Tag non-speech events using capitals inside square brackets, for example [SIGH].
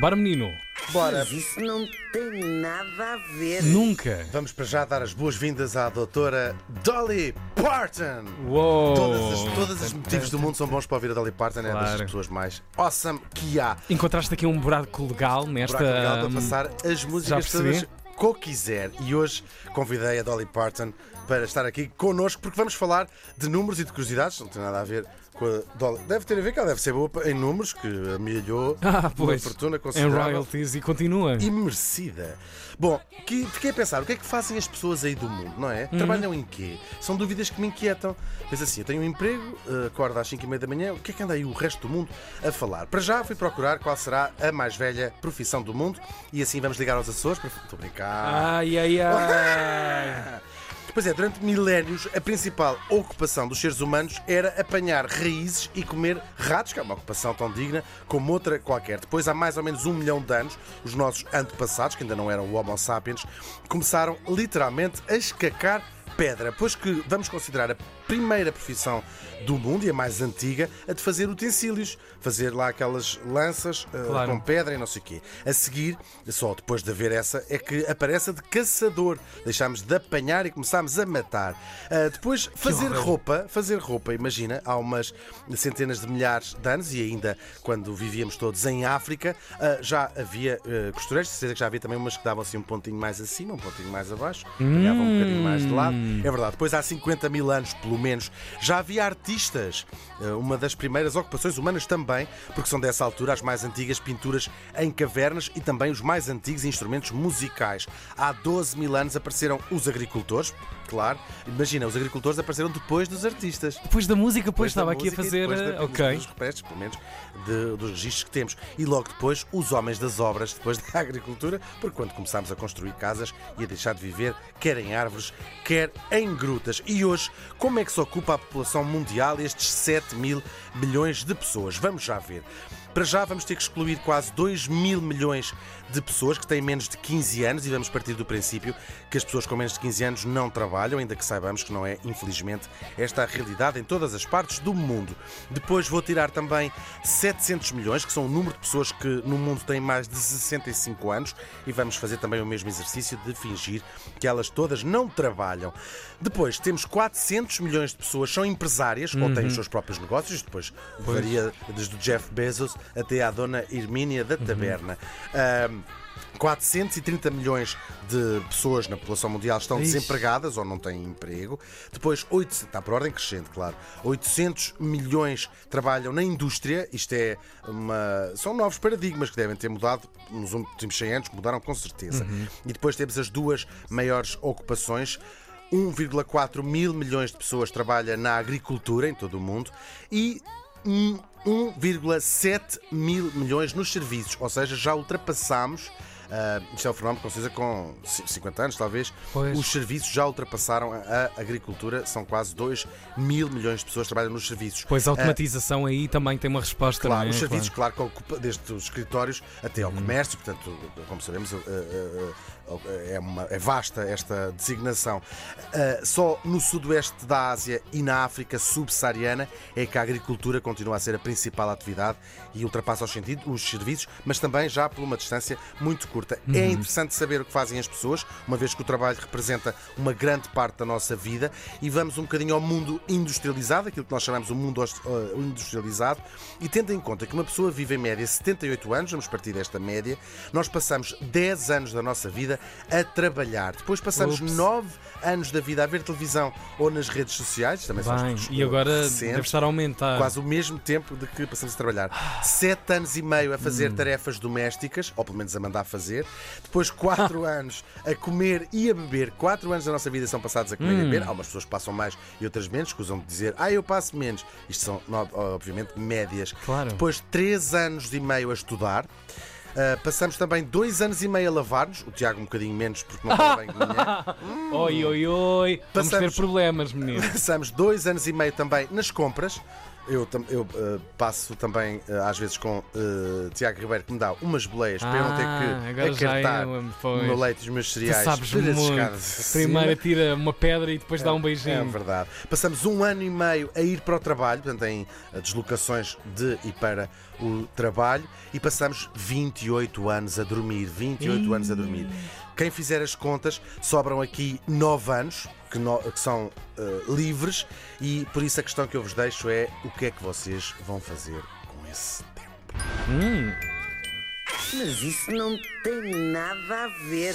Bora, menino. Bora, Mas isso não tem nada a ver. Nunca. vamos para já dar as boas-vindas à doutora Dolly Parton. Uou. Todas as, todos os motivos do mundo são bons para ouvir a Dolly Parton, é das Claro. pessoas mais awesome que há. Encontraste aqui um buraco legal nesta. Buraco legal para passar as músicas percebi. todas que quiser. E hoje convidei a Dolly Parton para estar aqui connosco, porque vamos falar de números e de curiosidades, não tem nada a ver Dolly. Deve ter a ver que ela deve ser boa em números, que amelhou [LAUGHS] Ah, uma fortuna Em considerável. royalties e continua. e merecida. Bom, que, fiquei a pensar, o que é que fazem as pessoas aí do mundo, não é? Trabalham em quê? São dúvidas que me inquietam. Mas assim, eu tenho um emprego, eh, acordo às 5 e meia da manhã, o que é que anda aí o resto do mundo a falar? Para já fui procurar qual será a mais velha profissão do mundo e assim vamos ligar aos Açores para... Estou a brincar. Ai, ai, ai. [LAUGHS] Pois é, durante milénios a principal ocupação dos seres humanos era apanhar raízes e comer ratos, que é uma ocupação tão digna como outra qualquer. Depois, há mais ou menos um milhão de anos, os nossos antepassados, que ainda não eram o Homo sapiens, começaram literalmente a escacar pedra, pois que vamos considerar a primeira profissão do mundo e a mais antiga, a de fazer utensílios, fazer lá aquelas lanças eh, Claro. com pedra e não sei o quê. A seguir, só depois de haver essa, é que aparece a de caçador. Deixámos de apanhar e começámos a matar. Ah, depois, fazer roupa, fazer roupa, imagina, há umas centenas de milhares de anos e ainda quando vivíamos todos em África, ah, já havia costureiros, de certeza que já havia também umas que davam assim um pontinho mais acima, um pontinho mais abaixo, pegavam um bocadinho mais de lado. É verdade, depois há 50 mil anos, pelo menos, já havia artistas. Ah, uma das primeiras ocupações humanas também, porque são dessa altura as mais antigas pinturas em cavernas e também os mais antigos instrumentos musicais. Há 12 mil anos apareceram os agricultores, claro. Imagina, os agricultores apareceram depois dos artistas. Depois da música, depois estava aqui a fazer. depois eh, da- Ok. Dos represtos, pelo menos, de- dos registros que temos. E logo depois, os homens das obras, depois [LAUGHS] da agricultura, porque quando começámos a construir casas e a deixar de viver, quer em árvores, quer em grutas. E hoje, como é que se ocupa a população mundial estes 7 mil milhões de pessoas? Vamos já ver. Para já vamos ter que excluir quase 2 mil milhões de pessoas que têm menos de 15 anos e vamos partir do princípio que as pessoas com menos de 15 anos não trabalham, ainda que saibamos que não é, infelizmente, esta a realidade em todas as partes do mundo. Depois vou tirar também 700 milhões, que são o número de pessoas que no mundo têm mais de 65 anos e vamos fazer também o mesmo exercício de fingir que elas todas não trabalham. Depois temos 400 milhões de pessoas são empresárias ou têm os seus próprios negócios, depois varia desde o Jeff Bezos até à dona Hermínia da Taberna. Ahm, 430 milhões de pessoas na população mundial estão Ixi. desempregadas ou não têm emprego. Depois, 8, está por ordem crescente, claro. 800 milhões trabalham na indústria. Isto é uma. São novos paradigmas que devem ter mudado nos últimos 100 anos, mudaram com certeza. E depois temos as duas maiores ocupações. 1,4 mil milhões de pessoas trabalham na agricultura em todo o mundo e um- 1,7 mil milhões nos serviços, ou seja, já ultrapassámos. Ah, isto é um fenómeno com certeza com ci- 50 anos, talvez. Pois. Os serviços já ultrapassaram a agricultura, são quase 2 mil milhões de pessoas que trabalham nos serviços. Pois a Ah, automatização aí também tem uma resposta. Claro, é? os serviços, claro, que ocupa desde os escritórios até ao comércio, portanto, como sabemos, eh, é, uma- é vasta esta designação. Eh, Só no sudoeste da Ásia e na África subsaariana é que a agricultura continua a ser a principal atividade e ultrapassa os, sentidos, os serviços, mas também já por uma distância muito curta. É interessante saber o que fazem as pessoas, uma vez que o trabalho representa uma grande parte da nossa vida e vamos um bocadinho ao mundo industrializado, aquilo que nós chamamos o mundo eh, industrializado, e tendo em conta que uma pessoa vive em média 78 anos, vamos partir desta média, nós passamos 10 anos da nossa vida a trabalhar. Depois passamos Ups. 9 anos da vida a ver televisão ou nas redes sociais, também são Bem, estudos, e agora eh, deve recentes estar a aumentar. quase o mesmo tempo de que passamos a trabalhar. Sete anos e meio a fazer tarefas domésticas, ou pelo menos a mandar fazer. Depois quatro [LAUGHS] anos a comer e a beber. Quatro anos da nossa vida são passados a comer e a beber. Há umas pessoas passam mais e outras menos, que usam de dizer, ah, eu passo menos. Isto são, obviamente, médias. Claro. Depois três anos e meio a estudar. Ah, passamos também dois anos e meio a lavar-nos, o Tiago um bocadinho menos porque não toma bem de manhã. [LAUGHS] Oi, oi, oi. Vamos ter Passamos- problemas, menino. [LAUGHS] Passamos dois anos e meio também nas compras. Eu, eu eh, passo também, eh, às vezes, com eh, Tiago Ribeiro, que me dá umas boleias para eu não Ah, ter agora que acartar é, o meu leite e os meus Tu cereais sabes para as muito. Primeiro tira uma pedra e depois dá um É beijinho. verdade. Passamos um ano e meio a ir para o trabalho, portanto, em deslocações de e para o trabalho, e passamos 28 anos a dormir. 28 anos a dormir. Quem fizer as contas, sobram aqui 9 anos que, no- que são eh, livres, e por isso a questão que eu vos deixo é o que é que vocês vão fazer com esse tempo. Hum. Mas isso não tem nada a ver.